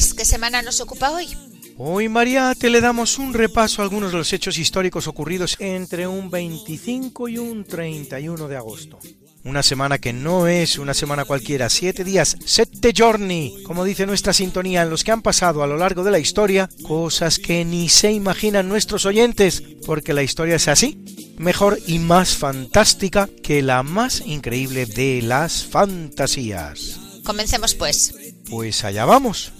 Luis, ¿qué semana nos ocupa hoy? Hoy, Mariate, le damos un repaso a algunos de los hechos históricos ocurridos entre un 25 y un 31 de agosto. Una semana que no es una semana cualquiera, siete días, sette giorni, como dice nuestra sintonía, en los que han pasado a lo largo de la historia cosas que ni se imaginan nuestros oyentes, porque la historia es así, mejor y más fantástica que la más increíble de las fantasías. Comencemos pues. Pues allá vamos.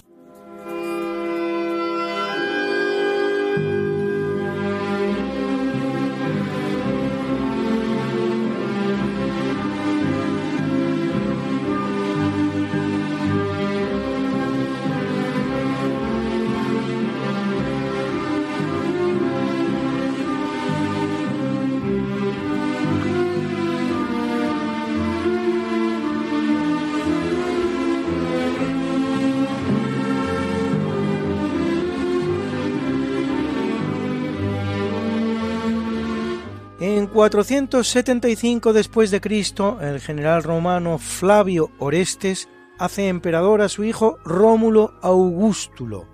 475 después de Cristo, el general romano Flavio Orestes hace emperador a su hijo Rómulo Augustulo.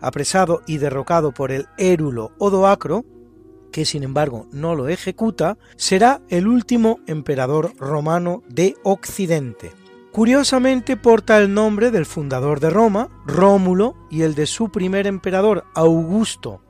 Apresado y derrocado por el érulo Odoacro, que sin embargo no lo ejecuta, será el último emperador romano de Occidente. Curiosamente porta el nombre del fundador de Roma, Rómulo, y el de su primer emperador, Augusto,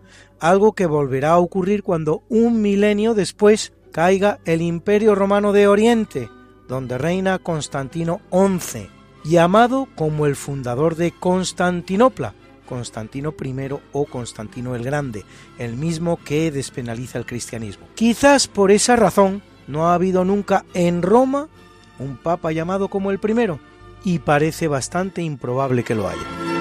algo que volverá a ocurrir cuando un milenio después caiga el Imperio Romano de Oriente, donde reina Constantino XI, llamado como el fundador de Constantinopla, Constantino I o Constantino el Grande, el mismo que despenaliza el cristianismo. Quizás por esa razón no ha habido nunca en Roma un papa llamado como el primero, y parece bastante improbable que lo haya.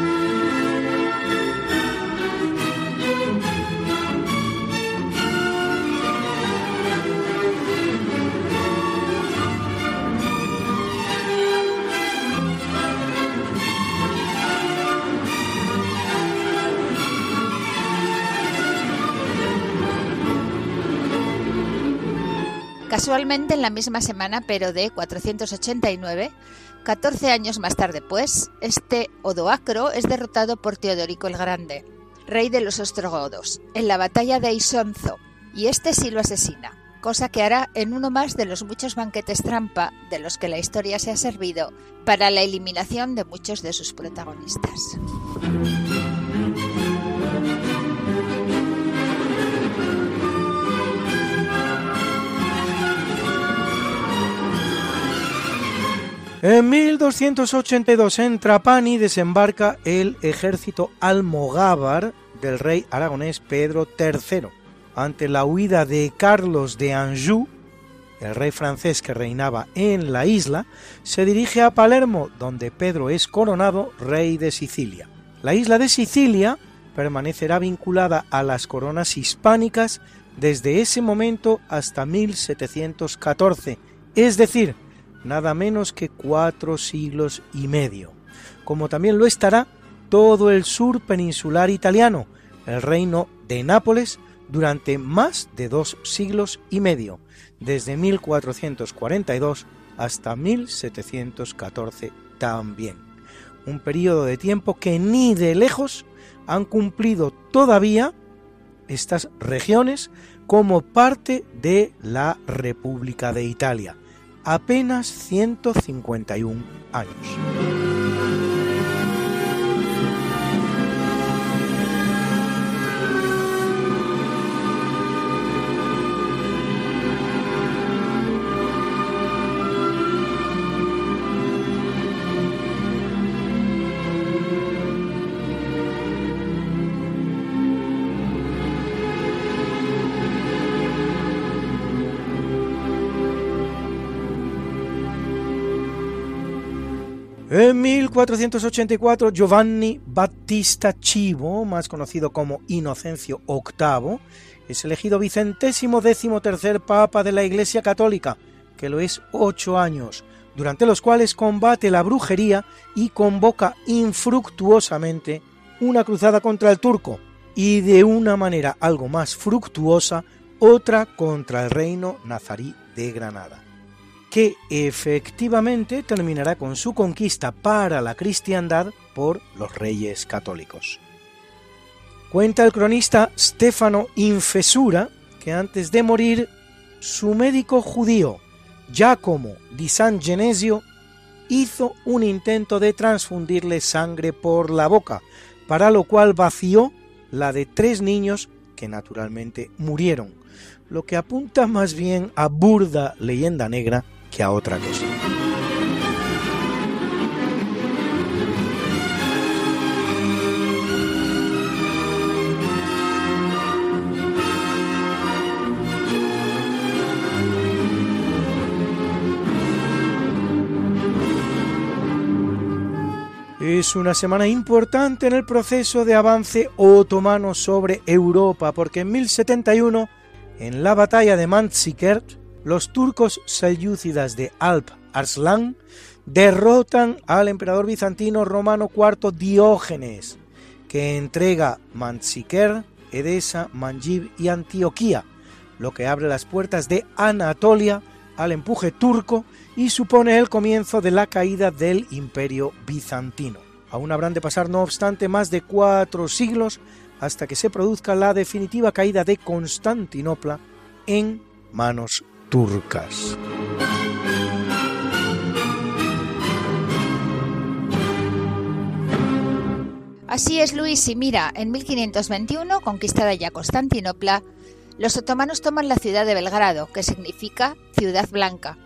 Casualmente en la misma semana, pero de 489, 14 años más tarde pues, este Odoacro es derrotado por Teodorico el Grande, rey de los ostrogodos, en la batalla de Isonzo, y este sí lo asesina, cosa que hará en uno más de los muchos banquetes trampa de los que la historia se ha servido para la eliminación de muchos de sus protagonistas. En 1282 en Trapani desembarca el ejército almogávar del rey aragonés Pedro III. Ante la huida de Carlos de Anjou, el rey francés que reinaba en la isla, se dirige a Palermo, donde Pedro es coronado rey de Sicilia. La isla de Sicilia permanecerá vinculada a las coronas hispánicas desde ese momento hasta 1714, es decir, nada menos que cuatro siglos y medio, como también lo estará todo el sur peninsular italiano, el reino de Nápoles, durante más de dos siglos y medio, desde 1442 hasta 1714 también. Un periodo de tiempo que ni de lejos han cumplido todavía estas regiones como parte de la República de Italia, apenas 151 años. En 1484, Giovanni Battista Chivo, más conocido como Inocencio VIII, es elegido vicentésimo décimo tercer papa de la Iglesia Católica, que lo es ocho años, durante los cuales combate la brujería y convoca infructuosamente una cruzada contra el turco, y de una manera algo más fructuosa otra contra el reino nazarí de Granada que efectivamente terminará con su conquista para la cristiandad por los reyes católicos. Cuenta el cronista Stefano Infesura que antes de morir, su médico judío, Giacomo di San Genesio, hizo un intento de transfundirle sangre por la boca, para lo cual vació la de tres niños que naturalmente murieron, lo que apunta más bien a burda leyenda negra otra cosa. Es una semana importante en el proceso de avance otomano sobre Europa, porque en 1071, en la batalla de Manzikert, los turcos selyúcidas de Alp Arslan derrotan al emperador bizantino romano IV Diógenes, que entrega Mansiker, Edesa, Manjib y Antioquía, lo que abre las puertas de Anatolia al empuje turco y supone el comienzo de la caída del imperio bizantino. Aún habrán de pasar, no obstante, más de cuatro siglos hasta que se produzca la definitiva caída de Constantinopla en manos turcas. Así es, Luis, y mira, en 1521, conquistada ya Constantinopla, los otomanos toman la ciudad de Belgrado, que significa ciudad blanca.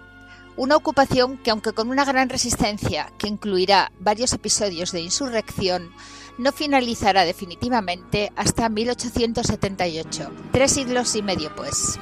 Una ocupación que, aunque con una gran resistencia que incluirá varios episodios de insurrección, no finalizará definitivamente hasta 1878, tres siglos y medio pues.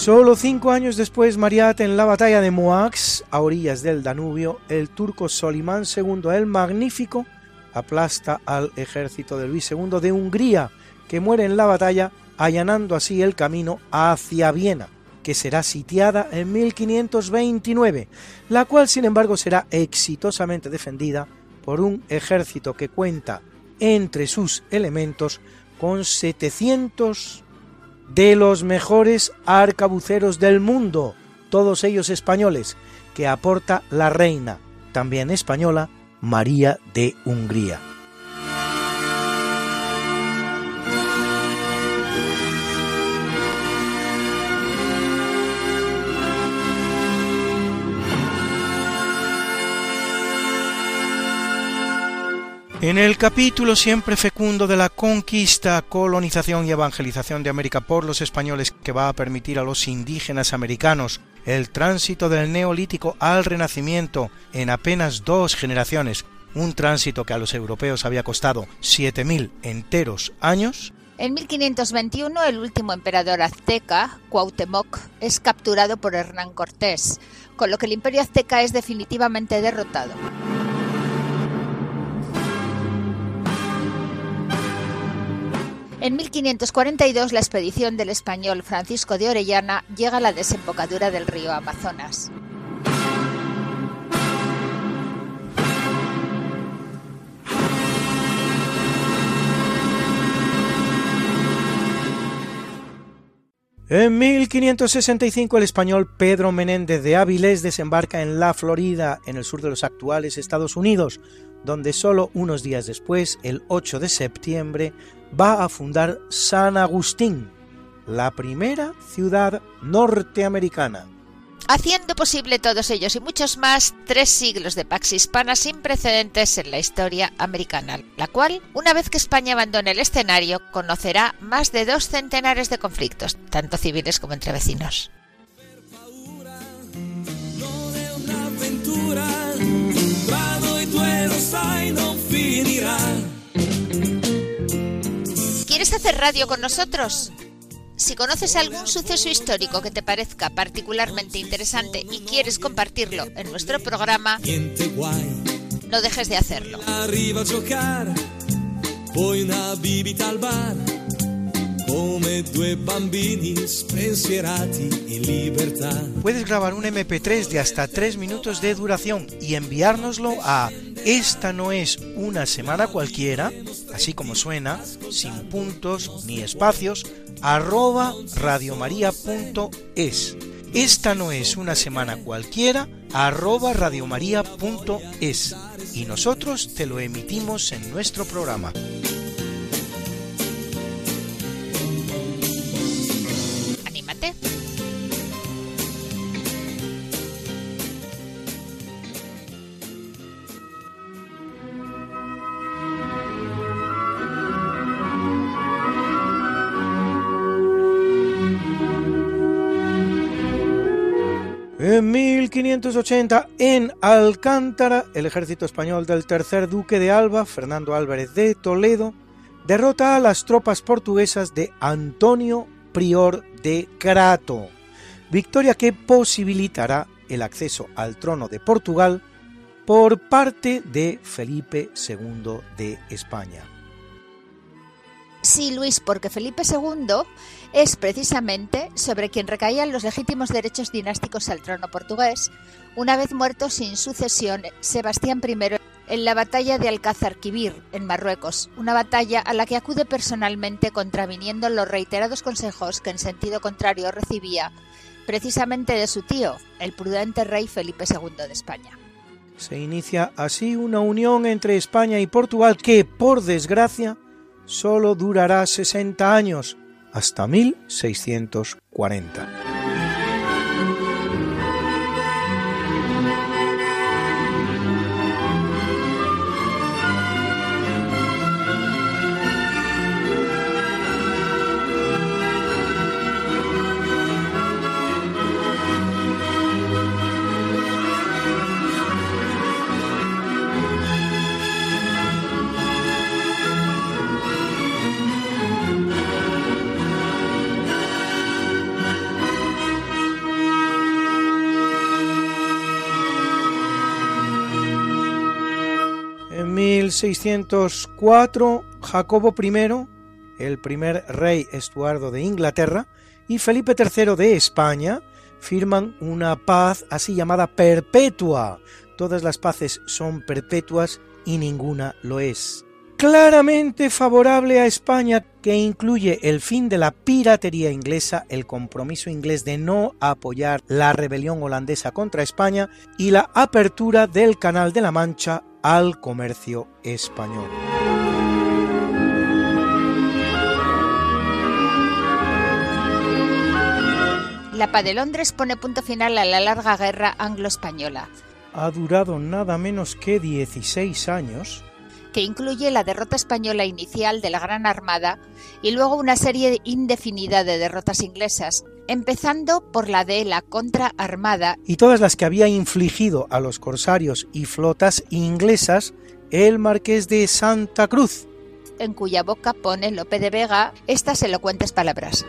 Solo cinco años después, Mariat, en la batalla de Moax, a orillas del Danubio, el turco Solimán II el Magnífico aplasta al ejército de Luis II de Hungría, que muere en la batalla, allanando así el camino hacia Viena, que será sitiada en 1529, la cual sin embargo será exitosamente defendida por un ejército que cuenta entre sus elementos con 700 de los mejores arcabuceros del mundo, todos ellos españoles, que aporta la reina, también española, María de Hungría. En el capítulo siempre fecundo de la conquista, colonización y evangelización de América por los españoles que va a permitir a los indígenas americanos el tránsito del neolítico al renacimiento en apenas dos generaciones, un tránsito que a los europeos había costado 7.000 enteros años, en 1521 el último emperador azteca, Cuauhtémoc, es capturado por Hernán Cortés, con lo que el imperio azteca es definitivamente derrotado. En 1542 la expedición del español Francisco de Orellana llega a la desembocadura del río Amazonas. En 1565 el español Pedro Menéndez de Áviles desembarca en la Florida, en el sur de los actuales Estados Unidos, donde solo unos días después, el 8 de septiembre, va a fundar San Agustín, la primera ciudad norteamericana. Haciendo posible todos ellos y muchos más tres siglos de Pax Hispana sin precedentes en la historia americana, la cual, una vez que España abandone el escenario, conocerá más de dos centenares de conflictos, tanto civiles como entre vecinos. ¿Quieres hacer radio con nosotros? Si conoces algún suceso histórico que te parezca particularmente interesante y quieres compartirlo en nuestro programa, no dejes de hacerlo. Puedes grabar un MP3 de hasta 3 minutos de duración y enviárnoslo a esta no es una semana cualquiera, así como suena, sin puntos ni espacios, arroba radiomaria.es. Esta no es una semana cualquiera, arroba radiomaria.es. Y nosotros te lo emitimos en nuestro programa. 1580, en Alcántara, el ejército español del tercer duque de Alba, Fernando Álvarez de Toledo, derrota a las tropas portuguesas de Antonio Prior de Crato, victoria que posibilitará el acceso al trono de Portugal por parte de Felipe II de España. Sí, Luis, porque Felipe II es precisamente sobre quien recaían los legítimos derechos dinásticos al trono portugués, una vez muerto sin sucesión Sebastián I en la batalla de Alcázar-Quibir, en Marruecos, una batalla a la que acude personalmente contraviniendo los reiterados consejos que en sentido contrario recibía precisamente de su tío, el prudente rey Felipe II de España. Se inicia así una unión entre España y Portugal que, por desgracia, solo durará 60 años, hasta 1640. 1604, Jacobo I, el primer rey Estuardo de Inglaterra, y Felipe III de España firman una paz así llamada perpetua. Todas las paces son perpetuas y ninguna lo es. Claramente favorable a España, que incluye el fin de la piratería inglesa, el compromiso inglés de no apoyar la rebelión holandesa contra España y la apertura del Canal de la Mancha al comercio español. La paz de Londres pone punto final a la larga guerra anglo-española, Ha durado nada menos que 16 años que incluye la derrota española inicial de la Gran Armada y luego una serie indefinida de derrotas inglesas, empezando por la de la contraarmada y todas las que había infligido a los corsarios y flotas inglesas el marqués de Santa Cruz. en cuya boca pone Lope de Vega estas elocuentes palabras.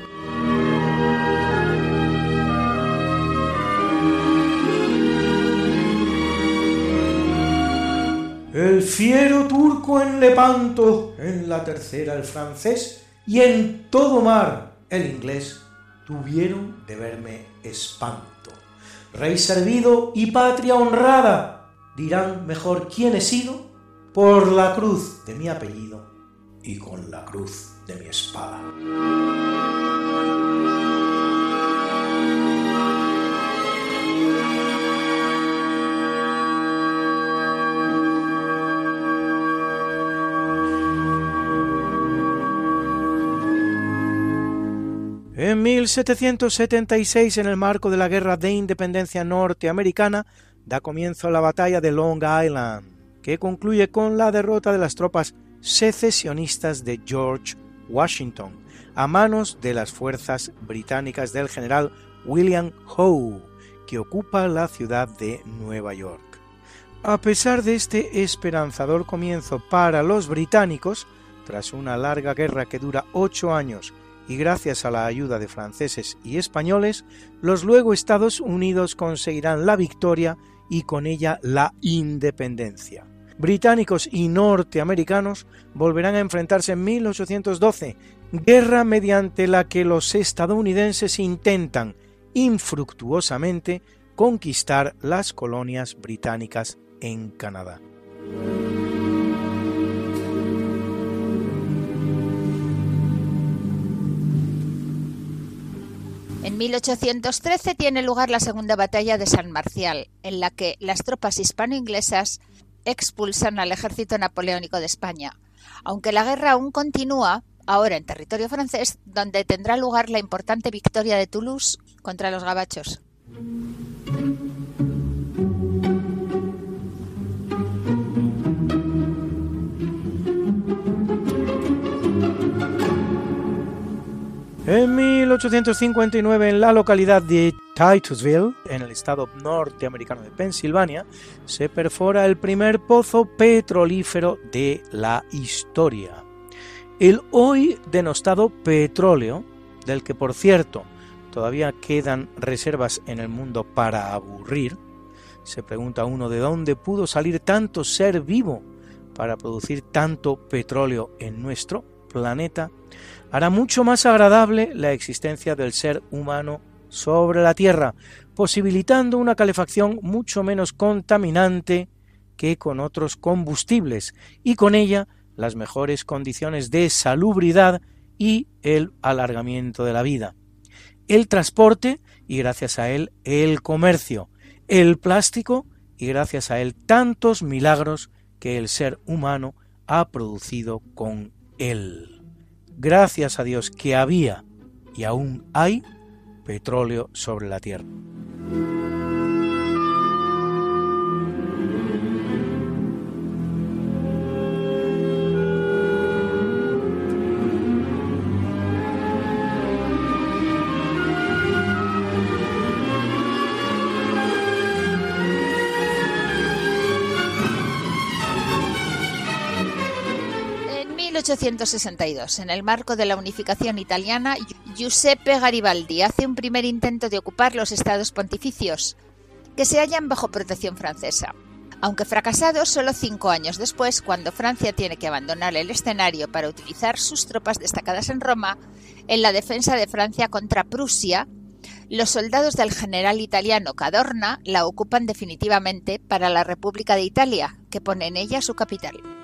El fiero turco en Lepanto, en la tercera el francés y en todo mar el inglés tuvieron de verme espanto. Rey servido y patria honrada, dirán mejor quién he sido por la cruz de mi apellido y con la cruz de mi espada. En 1776, en el marco de la Guerra de Independencia norteamericana, da comienzo la batalla de Long Island, que concluye con la derrota de las tropas secesionistas de George Washington a manos de las fuerzas británicas del general William Howe, que ocupa la ciudad de Nueva York. A pesar de este esperanzador comienzo para los británicos, tras una larga guerra que dura ocho años y gracias a la ayuda de franceses y españoles, los luego Estados Unidos conseguirán la victoria y con ella la independencia. Británicos y norteamericanos volverán a enfrentarse en 1812, guerra mediante la que los estadounidenses intentan infructuosamente conquistar las colonias británicas en Canadá. En 1813 tiene lugar la Segunda Batalla de San Marcial, en la que las tropas hispano-inglesas expulsan al ejército napoleónico de España. Aunque la guerra aún continúa, ahora en territorio francés, donde tendrá lugar la importante victoria de Toulouse contra los gabachos. En 1859, en la localidad de Titusville, en el estado norteamericano de Pensilvania, se perfora el primer pozo petrolífero de la historia. El hoy denostado petróleo, del que por cierto todavía quedan reservas en el mundo para aburrir, se pregunta uno de dónde pudo salir tanto ser vivo para producir tanto petróleo en nuestro planeta, hará mucho más agradable la existencia del ser humano sobre la Tierra, posibilitando una calefacción mucho menos contaminante que con otros combustibles y con ella las mejores condiciones de salubridad y el alargamiento de la vida. El transporte y gracias a él el comercio, el plástico y gracias a él tantos milagros que el ser humano ha producido con él gracias a Dios que había y aún hay petróleo sobre la tierra. 1862, en el marco de la unificación italiana, Giuseppe Garibaldi hace un primer intento de ocupar los estados pontificios, que se hallan bajo protección francesa. Aunque fracasado solo cinco años después, cuando Francia tiene que abandonar el escenario para utilizar sus tropas destacadas en Roma en la defensa de Francia contra Prusia, los soldados del general italiano Cadorna la ocupan definitivamente para la República de Italia, que pone en ella su capital.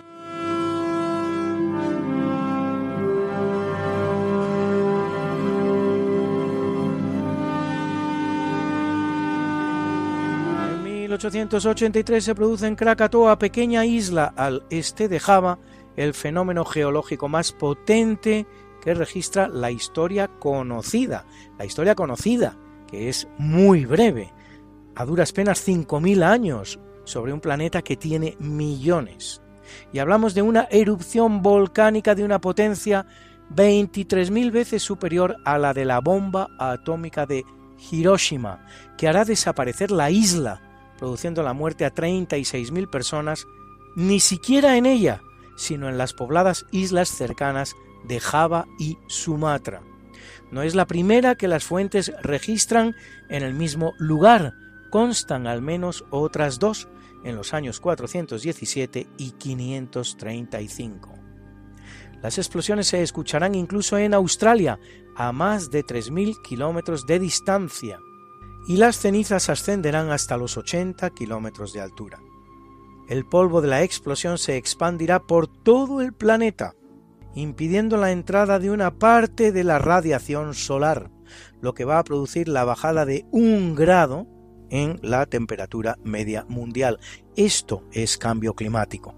1883 se produce en Krakatoa, pequeña isla al este de Java, el fenómeno geológico más potente que registra la historia conocida. La historia conocida, que es muy breve, a duras penas 5.000 años, sobre un planeta que tiene millones. Y hablamos de una erupción volcánica de una potencia 23.000 veces superior a la de la bomba atómica de Hiroshima, que hará desaparecer la isla, produciendo la muerte a 36.000 personas, ni siquiera en ella, sino en las pobladas islas cercanas de Java y Sumatra. No es la primera que las fuentes registran en el mismo lugar, constan al menos otras dos en los años 417 y 535. Las explosiones se escucharán incluso en Australia, a más de 3.000 kilómetros de distancia, y las cenizas ascenderán hasta los 80 kilómetros de altura. El polvo de la explosión se expandirá por todo el planeta, impidiendo la entrada de una parte de la radiación solar, lo que va a producir la bajada de un grado en la temperatura media mundial. Esto es cambio climático.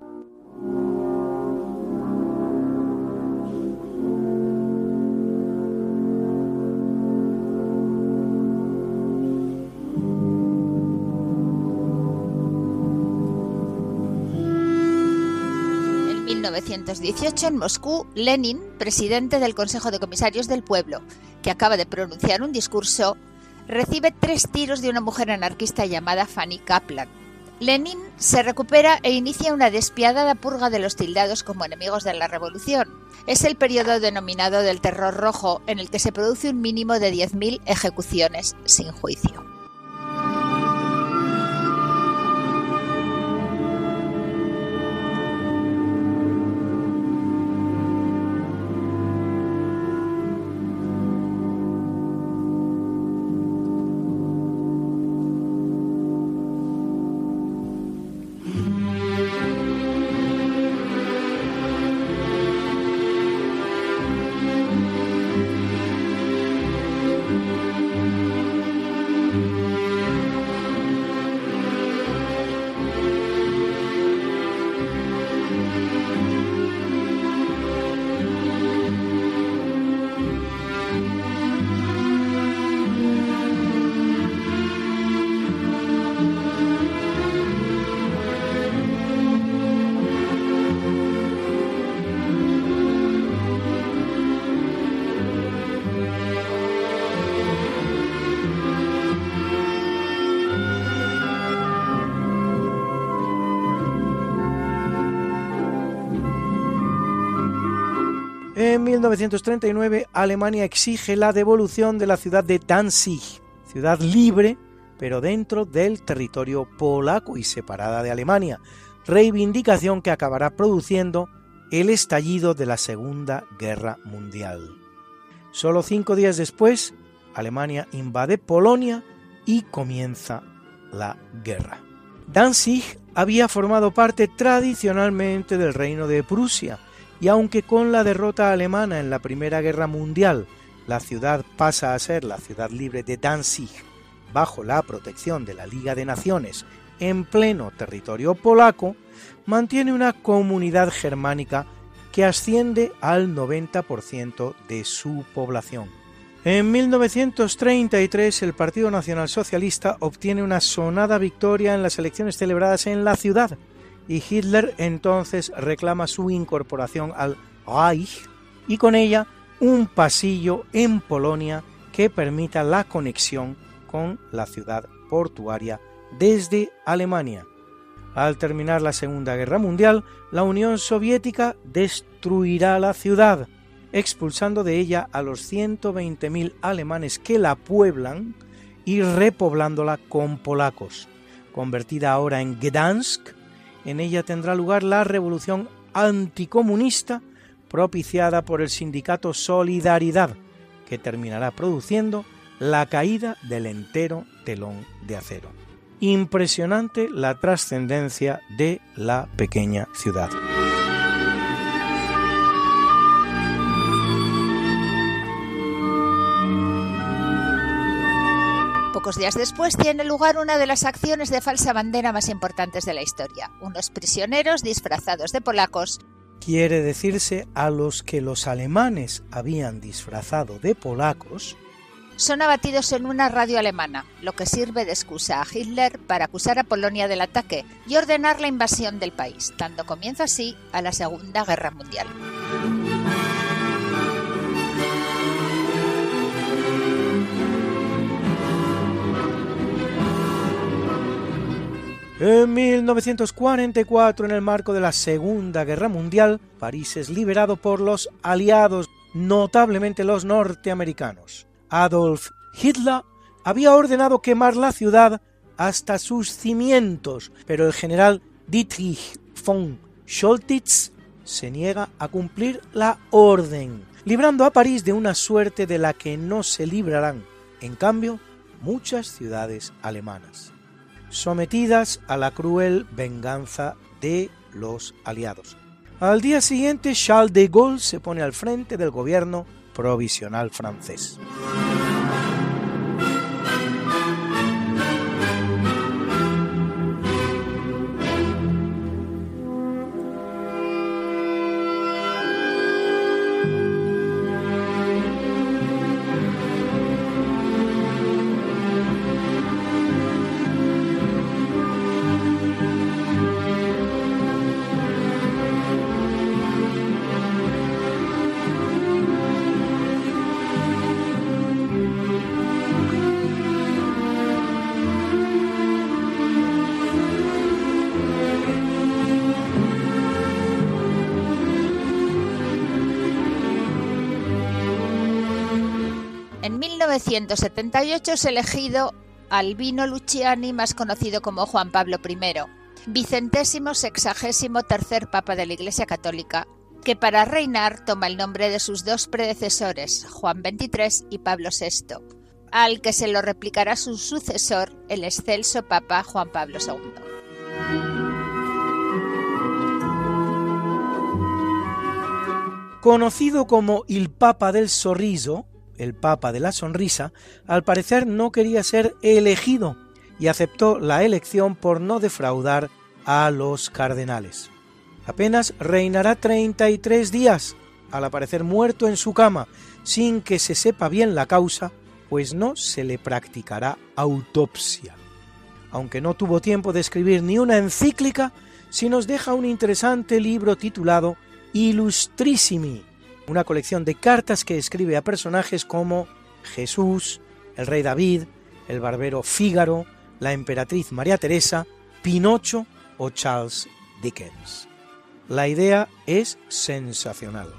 1918, en Moscú, Lenin, presidente del Consejo de Comisarios del Pueblo, que acaba de pronunciar un discurso, recibe tres tiros de una mujer anarquista llamada Fanny Kaplan. Lenin se recupera e inicia una despiadada purga de los tildados como enemigos de la revolución. Es el periodo denominado del terror rojo, en el que se produce un mínimo de 10.000 ejecuciones sin juicio. 1939, Alemania exige la devolución de la ciudad de Danzig, ciudad libre, pero dentro del territorio polaco y separada de Alemania, reivindicación que acabará produciendo el estallido de la Segunda Guerra Mundial. Solo cinco días después, Alemania invade Polonia y comienza la guerra. Danzig había formado parte tradicionalmente del reino de Prusia, y aunque con la derrota alemana en la Primera Guerra Mundial la ciudad pasa a ser la ciudad libre de Danzig bajo la protección de la Liga de Naciones en pleno territorio polaco, mantiene una comunidad germánica que asciende al 90% de su población. En 1933 el Partido Nacional Socialista obtiene una sonada victoria en las elecciones celebradas en la ciudad, y Hitler entonces reclama su incorporación al Reich y con ella un pasillo en Polonia que permita la conexión con la ciudad portuaria desde Alemania. Al terminar la Segunda Guerra Mundial, la Unión Soviética destruirá la ciudad, expulsando de ella a los 120.000 alemanes que la pueblan y repoblándola con polacos. Convertida ahora en Gdansk, en ella tendrá lugar la revolución anticomunista propiciada por el sindicato Solidaridad, que terminará produciendo la caída del entero telón de acero. Impresionante la trascendencia de la pequeña ciudad. Pocos días después tiene lugar una de las acciones de falsa bandera más importantes de la historia. Unos prisioneros disfrazados de polacos quiere decirse a los que los alemanes habían disfrazado de polacos, son abatidos en una radio alemana, lo que sirve de excusa a Hitler para acusar a Polonia del ataque y ordenar la invasión del país, dando comienzo así a la Segunda Guerra Mundial. En 1944, en el marco de la Segunda Guerra Mundial, París es liberado por los aliados, notablemente los norteamericanos. Adolf Hitler había ordenado quemar la ciudad hasta sus cimientos, pero el general Dietrich von Scholtitz se niega a cumplir la orden, librando a París de una suerte de la que no se librarán, en cambio, muchas ciudades alemanas sometidas a la cruel venganza de los aliados. Al día siguiente, Charles de Gaulle se pone al frente del gobierno provisional francés. 1978 es elegido Albino Luciani, más conocido como Juan Pablo I, vicentésimo sexagésimo tercer Papa de la Iglesia Católica, que para reinar toma el nombre de sus dos predecesores, Juan XXIII y Pablo VI, al que se lo replicará su sucesor, el excelso Papa Juan Pablo II. Conocido como el Papa del Sorriso, el Papa de la Sonrisa, al parecer no quería ser elegido y aceptó la elección por no defraudar a los cardenales. Apenas reinará 33 días, al aparecer muerto en su cama, sin que se sepa bien la causa, pues no se le practicará autopsia. Aunque no tuvo tiempo de escribir ni una encíclica, sí nos deja un interesante libro titulado Illustrissimi, una colección de cartas que escribe a personajes como Jesús, el rey David, el barbero Fígaro, la emperatriz María Teresa, Pinocho o Charles Dickens. La idea es sensacional.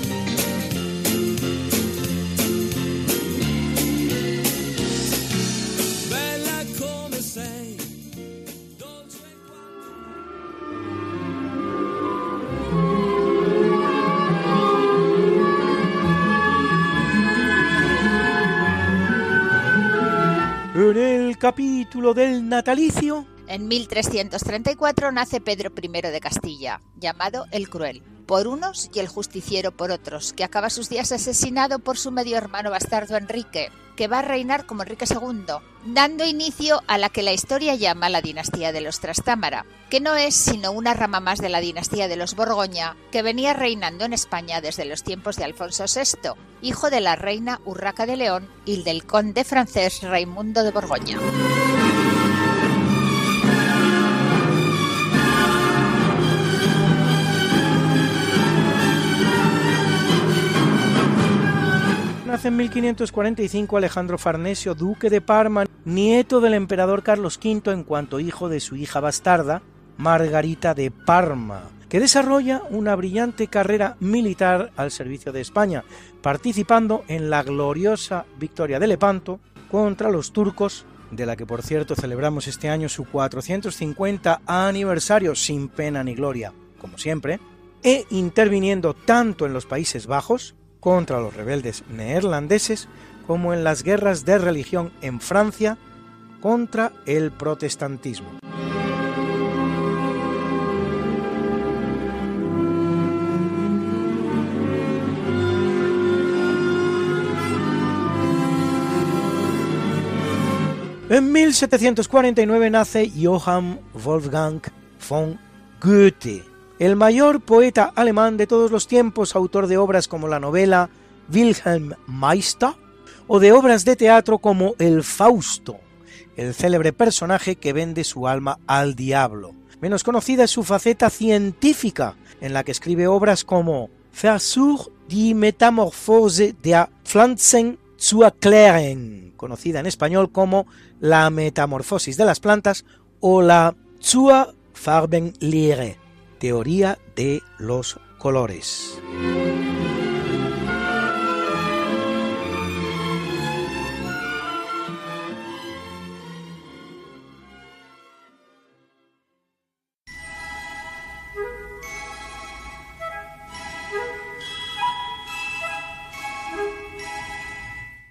Capítulo del natalicio. En 1334 nace Pedro I de Castilla, llamado el Cruel, por unos y el Justiciero por otros, que acaba sus días asesinado por su medio hermano bastardo Enrique, que va a reinar como Enrique II, dando inicio a la que la historia llama la dinastía de los Trastámara, que no es sino una rama más de la dinastía de los Borgoña, que venía reinando en España desde los tiempos de Alfonso VI, hijo de la reina Urraca de León y del conde francés Raimundo de Borgoña. En 1545 Alejandro Farnesio, duque de Parma, nieto del emperador Carlos V en cuanto hijo de su hija bastarda, Margarita de Parma, que desarrolla una brillante carrera militar al servicio de España, participando en la gloriosa victoria de Lepanto contra los turcos, de la que por cierto celebramos este año su 450 aniversario sin pena ni gloria, como siempre, e interviniendo tanto en los Países Bajos, contra los rebeldes neerlandeses como en las guerras de religión en Francia contra el protestantismo. En 1749 nace Johann Wolfgang von Goethe, el mayor poeta alemán de todos los tiempos, autor de obras como la novela Wilhelm Meister o de obras de teatro como El Fausto, el célebre personaje que vende su alma al diablo. Menos conocida es su faceta científica, en la que escribe obras como Versuch die Metamorphose der Pflanzen zu erklären, conocida en español como La metamorfosis de las plantas o la Zur Farbenlehre, teoría de los colores.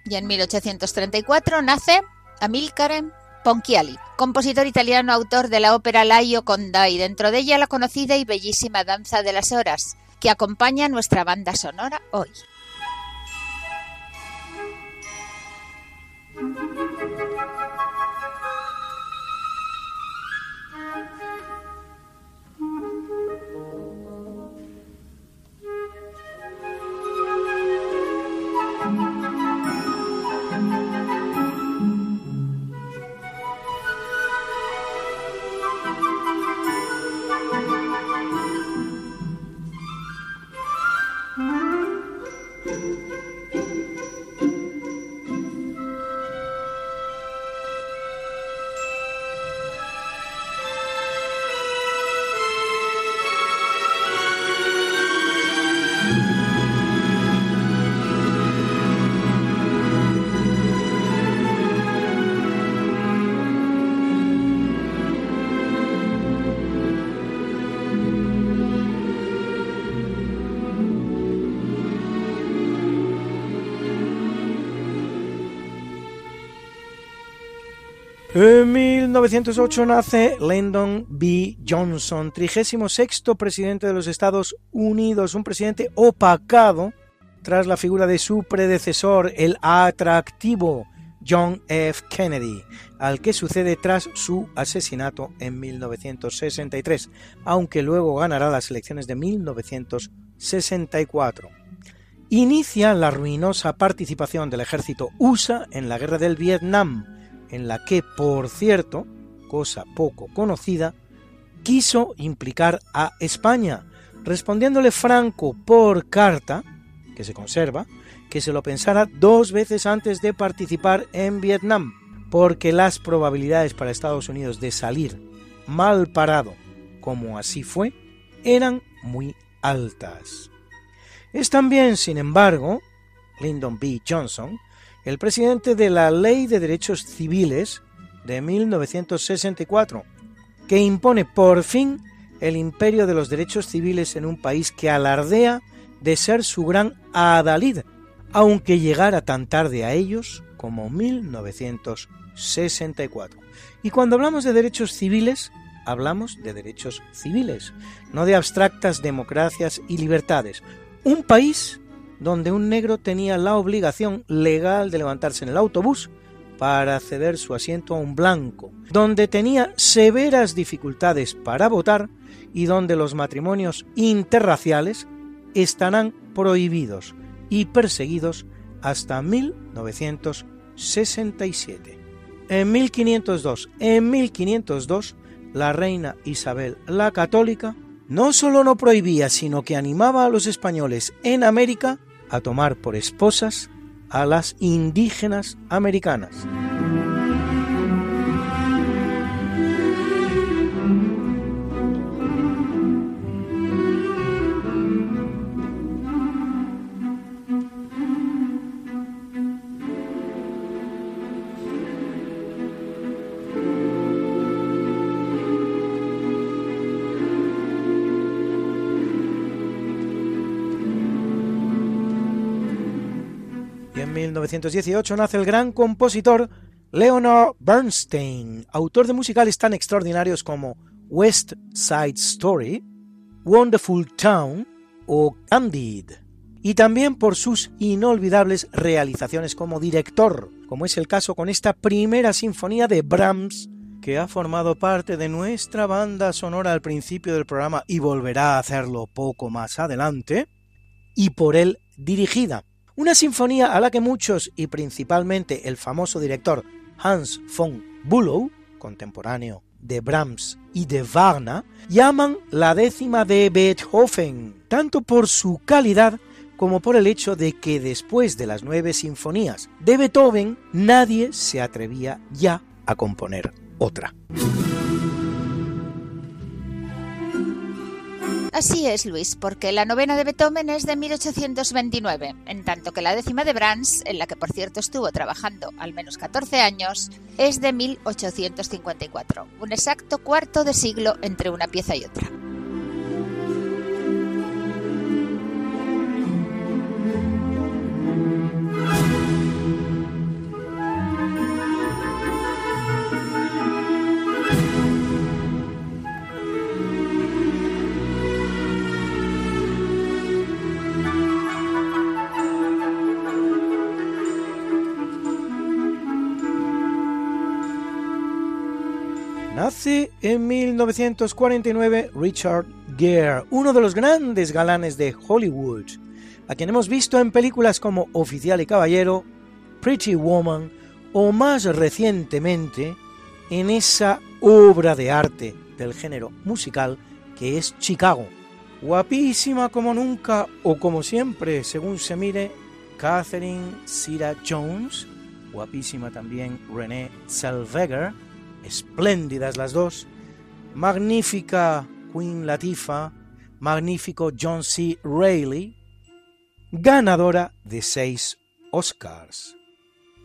Y en 1834 nace Amilcare Ponchiali, compositor italiano autor de la ópera Laio Conda y dentro de ella la conocida y bellísima Danza de las Horas, que acompaña nuestra banda sonora hoy. 1908 nace Lyndon B. Johnson, 36 presidente de los Estados Unidos, un presidente opacado tras la figura de su predecesor, el atractivo John F. Kennedy, al que sucede tras su asesinato en 1963, aunque luego ganará las elecciones de 1964. Inicia la ruinosa participación del ejército USA en la guerra del Vietnam, en la que, por cierto, cosa poco conocida, quiso implicar a España, respondiéndole Franco por carta, que se conserva, que se lo pensara dos veces antes de participar en Vietnam, porque las probabilidades para Estados Unidos de salir mal parado, como así fue, eran muy altas. Es también, sin embargo, Lyndon B. Johnson, el presidente de la Ley de Derechos Civiles de 1964, que impone por fin el imperio de los derechos civiles en un país que alardea de ser su gran adalid, aunque llegara tan tarde a ellos como 1964. Y cuando hablamos de derechos civiles, hablamos de derechos civiles, no de abstractas democracias y libertades. Un país donde un negro tenía la obligación legal de levantarse en el autobús para ceder su asiento a un blanco, donde tenía severas dificultades para votar y donde los matrimonios interraciales estarán prohibidos y perseguidos hasta 1967. En 1502, en 1502, la reina Isabel la Católica no solo no prohibía, sino que animaba a los españoles en América a tomar por esposas a las indígenas americanas. 1918 nace el gran compositor Leonard Bernstein, autor de musicales tan extraordinarios como West Side Story, Wonderful Town o Candid, y también por sus inolvidables realizaciones como director, como es el caso con esta primera sinfonía de Brahms, que ha formado parte de nuestra banda sonora al principio del programa y volverá a hacerlo poco más adelante, y por él dirigida. Una sinfonía a la que muchos, y principalmente el famoso director Hans von Bülow, contemporáneo de Brahms y de Wagner, llaman la décima de Beethoven, tanto por su calidad como por el hecho de que después de las nueve sinfonías de Beethoven nadie se atrevía ya a componer otra. Así es, Luis, porque la novena de Beethoven es de 1829, en tanto que la décima de Brahms, en la que por cierto estuvo trabajando al menos 14 años, es de 1854, un exacto cuarto de siglo entre una pieza y otra. Nace en 1949 Richard Gere, uno de los grandes galanes de Hollywood, a quien hemos visto en películas como Oficial y Caballero, Pretty Woman o más recientemente en esa obra de arte del género musical que es Chicago. Guapísima como nunca o como siempre, según se mire, Catherine Zeta Jones, guapísima también Renée Zellweger, espléndidas las dos, magnífica Queen Latifah, magnífico John C. Reilly, ganadora de seis Oscars.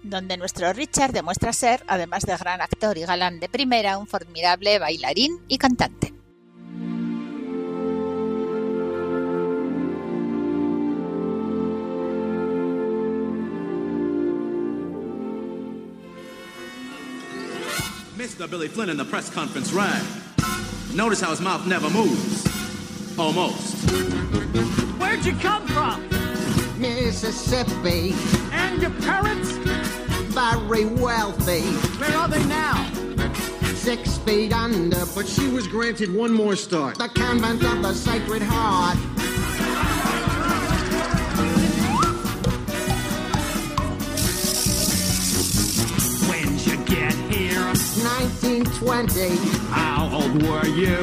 Donde nuestro Richard demuestra ser, además de gran actor y galán de primera, un formidable bailarín y cantante. Mr. Billy Flynn in the press conference rag. Notice how his mouth never moves. Almost. Where'd you come from? Mississippi. And your parents? Very wealthy. Where are they now? Six feet under. But she was granted one more start. The convent of the Sacred Heart. 1920. How old were you?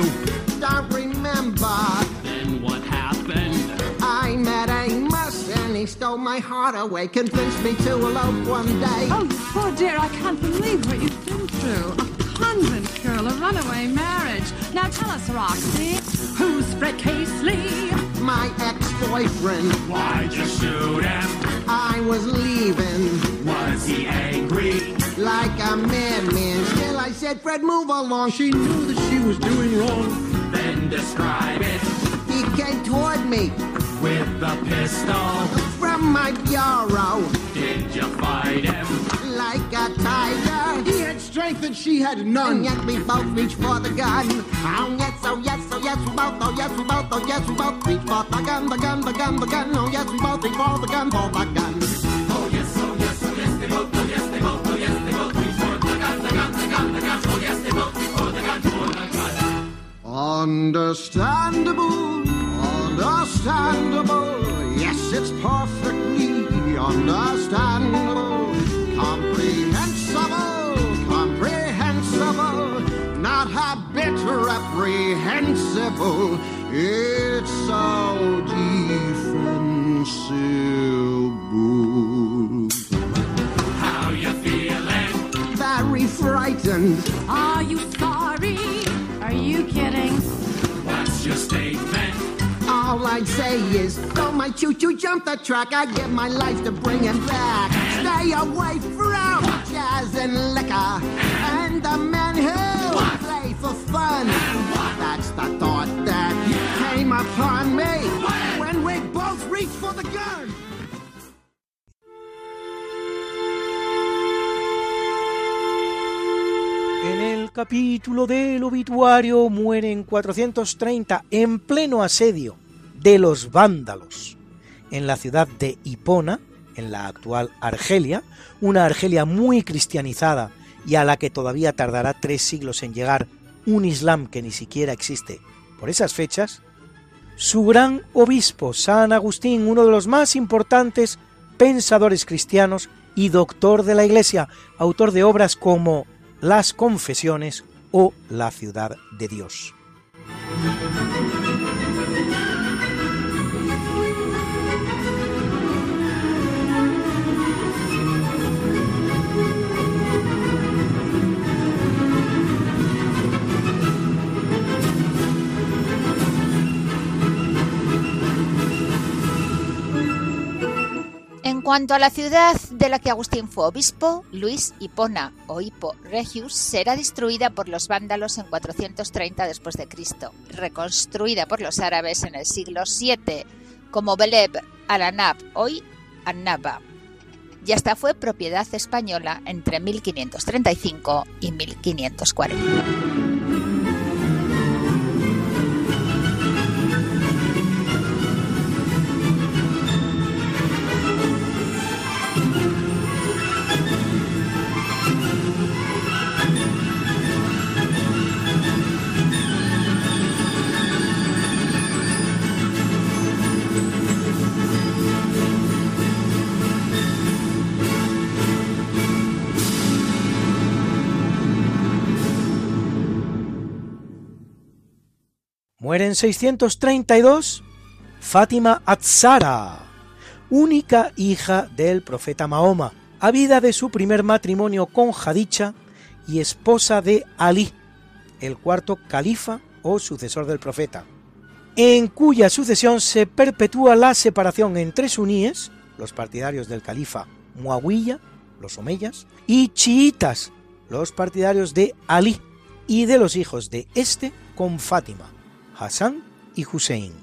Don't remember. Then what happened? I met Amos and he stole my heart away. Convinced me to elope one day. Oh, you poor dear, I can't believe what you've been through. A convent girl, a runaway marriage. Now tell us, Roxy, who's Fred Casely? My ex-boyfriend. Why'd you shoot him? I was leaving. Was he angry? Like a madman. Still, I said, Fred, move along. She knew that she was doing wrong. Then describe it He came toward me with a pistol. from my bureau. Did you fight him? Like a tiger. He had strength and she had And none. yet we both reach for the gun. Oh yes, oh yes, oh yes, we both, oh yes, we both, oh yes, we both reach for the gun, the gun, the gun, the gun. Oh yes, we both reach for the gun, for the gun. Understandable, understandable. Yes, it's perfectly understandable. Comprehensible, comprehensible. Not a bit reprehensible. It's so defensible. How you feeling? Very frightened. Are you sorry? Are you kidding? What's your statement? All I'd say is, don't my choo-choo jump the track. I give my life to bring him back. Stay away from jazz and liquor and the men who play for fun. Capítulo del obituario muere en 430 en pleno asedio de los vándalos. En la ciudad de Hipona, en la actual Argelia, una Argelia muy cristianizada y a la que todavía tardará tres siglos en llegar un Islam que ni siquiera existe por esas fechas, su gran obispo, San Agustín, uno de los más importantes pensadores cristianos y doctor de la Iglesia, autor de obras como Las Confesiones o La Ciudad de Dios. Cuanto a la ciudad de la que Agustín fue obispo, Luis Hipona o Hippo Regius será destruida por los vándalos en 430 después de Cristo, reconstruida por los árabes en el siglo VII como Beleb al-Anab, hoy Annaba, y hasta fue propiedad española entre 1535 y 1540. En 632 Fátima Atzara, única hija del profeta Mahoma, habida de su primer matrimonio con Jadicha y esposa de Ali, el cuarto califa o sucesor del profeta, en cuya sucesión se perpetúa la separación entre suníes, los partidarios del califa Muawiyah, los omeyas, y chiitas, los partidarios de Ali, y de los hijos de este con Fátima, Hassan y Hussein.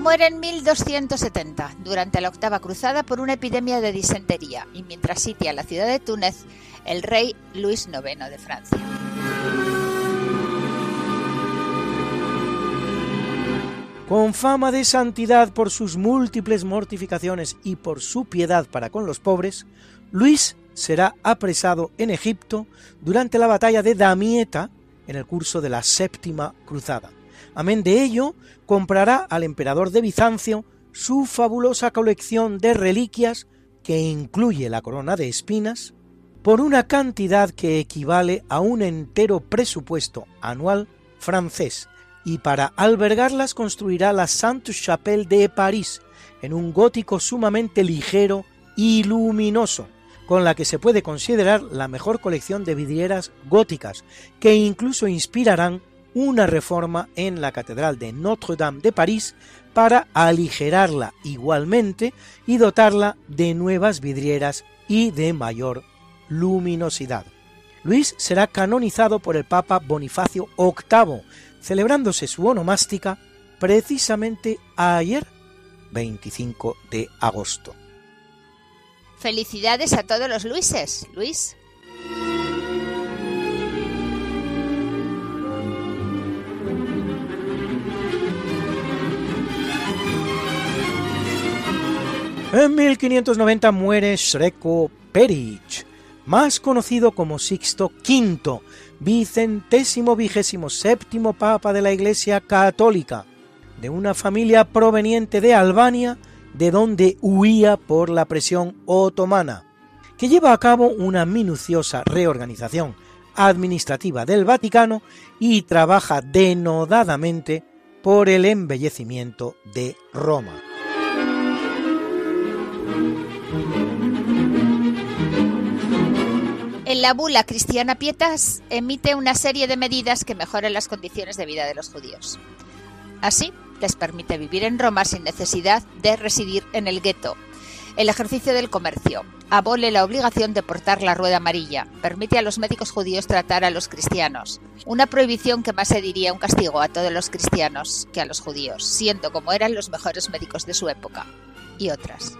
Muere en 1270, durante la octava cruzada por una epidemia de disentería, y mientras sitia la ciudad de Túnez, el rey Luis IX de Francia. Con fama de santidad por sus múltiples mortificaciones y por su piedad para con los pobres, Luis será apresado en Egipto durante la batalla de Damieta en el curso de la séptima cruzada. Amén de ello, comprará al emperador de Bizancio su fabulosa colección de reliquias que incluye la corona de espinas por una cantidad que equivale a un entero presupuesto anual francés y para albergarlas construirá la Sainte-Chapelle de París en un gótico sumamente ligero y luminoso, con la que se puede considerar la mejor colección de vidrieras góticas, que incluso inspirarán una reforma en la Catedral de Notre-Dame de París para aligerarla igualmente y dotarla de nuevas vidrieras y de mayor luminosidad. Luis será canonizado por el Papa Bonifacio VIII, celebrándose su onomástica precisamente ayer, 25 de agosto. Felicidades a todos los Luises, Luis. En 1590 muere Sreko Peric, más conocido como Sixto V, vicentésimo vigésimo séptimo papa de la Iglesia Católica, de una familia proveniente de Albania, de donde huía por la presión otomana, que lleva a cabo una minuciosa reorganización administrativa del Vaticano y trabaja denodadamente por el embellecimiento de Roma. En la bula cristiana Pietas emite una serie de medidas que mejoran las condiciones de vida de los judíos. Así, les permite vivir en Roma sin necesidad de residir en el gueto. El ejercicio del comercio. Abole la obligación de portar la rueda amarilla. Permite a los médicos judíos tratar a los cristianos. Una prohibición que más se diría un castigo a todos los cristianos que a los judíos, siendo como eran los mejores médicos de su época. Y otras.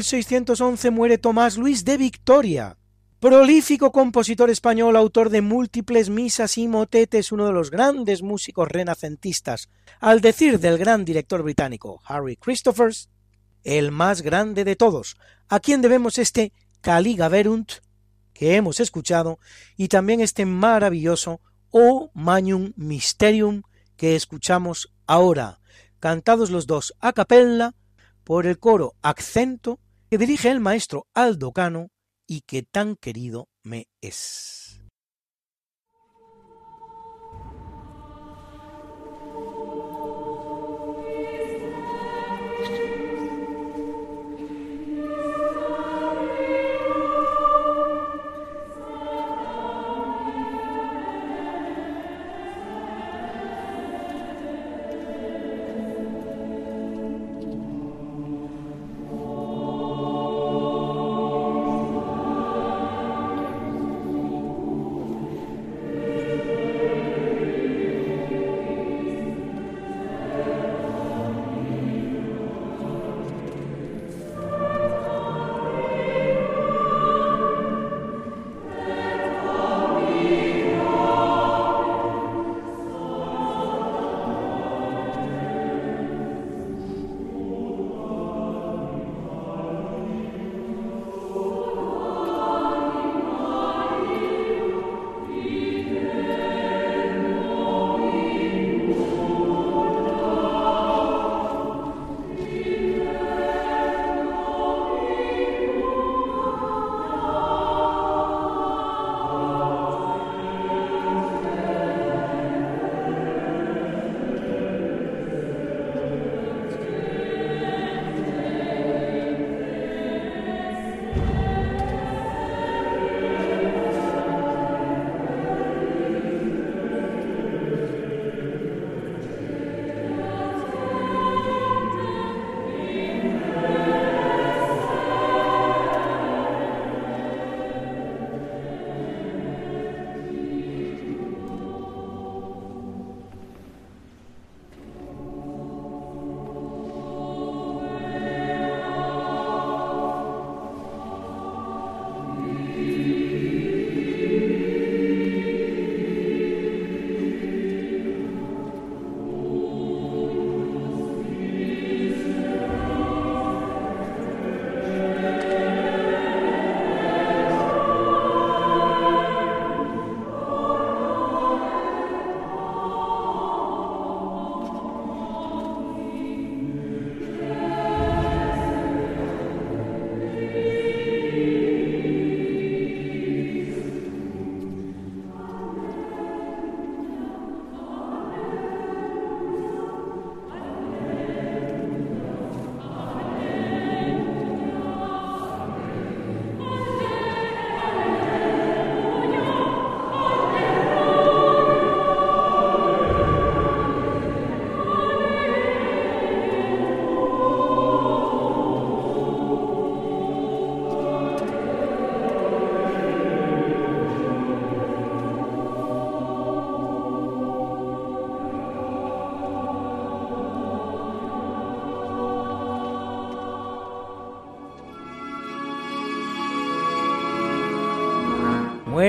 1611 muere Tomás Luis de Victoria, prolífico compositor español, autor de múltiples misas y motetes, uno de los grandes músicos renacentistas, al decir del gran director británico Harry Christophers, el más grande de todos, a quien debemos este Caligaverunt que hemos escuchado y también este maravilloso O Magnum Mysterium que escuchamos ahora, cantados los dos a capella por el coro Accento que dirige el maestro Aldo Cano y que tan querido me es.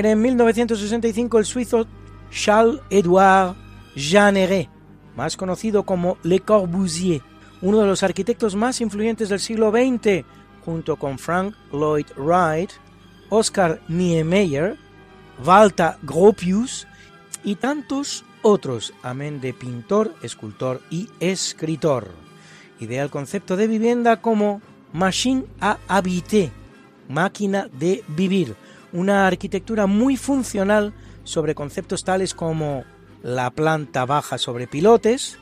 Muere en 1965 el suizo Charles-Édouard Jeanneret, más conocido como Le Corbusier, uno de los arquitectos más influyentes del siglo XX, junto con Frank Lloyd Wright, Oscar Niemeyer, Walter Gropius y tantos otros, amén de pintor, escultor y escritor. Idea el concepto de vivienda como machine à habiter, máquina de vivir, una arquitectura muy funcional sobre conceptos tales como la planta baja sobre pilotes,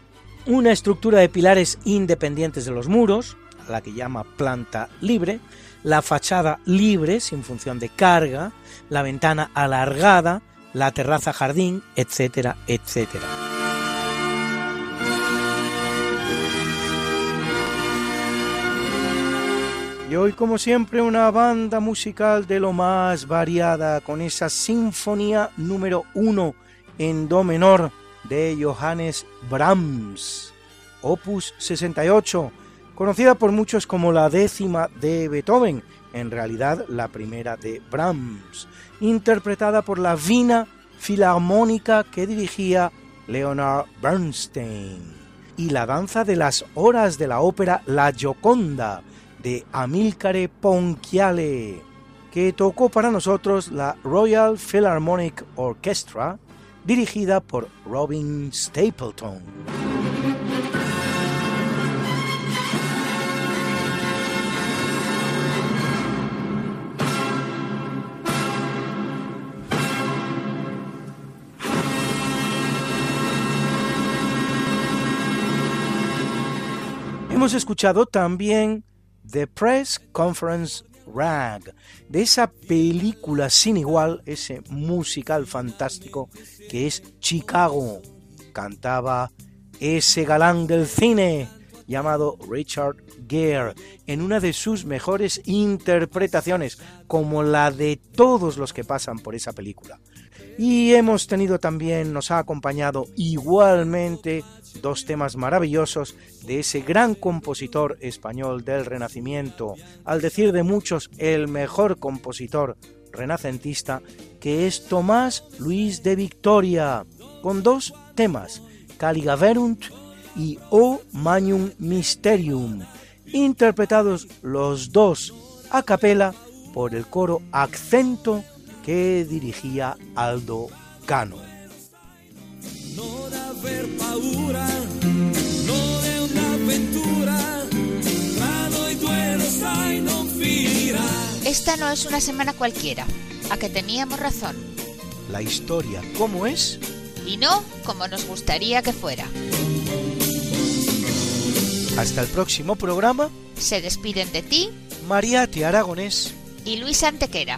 una estructura de pilares independientes de los muros, la que llama planta libre, la fachada libre sin función de carga, la ventana alargada, la terraza jardín, etcétera, etcétera. Y hoy, como siempre, una banda musical de lo más variada, con esa sinfonía número uno en do menor de Johannes Brahms, opus 68, conocida por muchos como la décima de Beethoven, en realidad la primera de Brahms, interpretada por la Vina Filarmónica que dirigía Leonard Bernstein, y la danza de las horas de la ópera La Gioconda de Amilcare Ponchiale, que tocó para nosotros la Royal Philharmonic Orchestra, dirigida por Robin Stapleton. Hemos escuchado también The Press Conference Rag, de esa película sin igual, ese musical fantástico que es Chicago. Cantaba ese galán del cine llamado Richard Gere en una de sus mejores interpretaciones, como la de todos los que pasan por esa película. Y hemos tenido también, nos ha acompañado igualmente dos temas maravillosos de ese gran compositor español del Renacimiento, al decir de muchos el mejor compositor renacentista, que es Tomás Luis de Victoria, con dos temas, Caligaverunt y O Magnum Mysterium, interpretados los dos a capela por el coro Accento que dirigía Aldo Cano. Esta no es una semana cualquiera, a que teníamos razón. La historia, ¿cómo es? Y no como nos gustaría que fuera. Hasta el próximo programa. Se despiden de ti, Mariate Aragonés y Luis Antequera.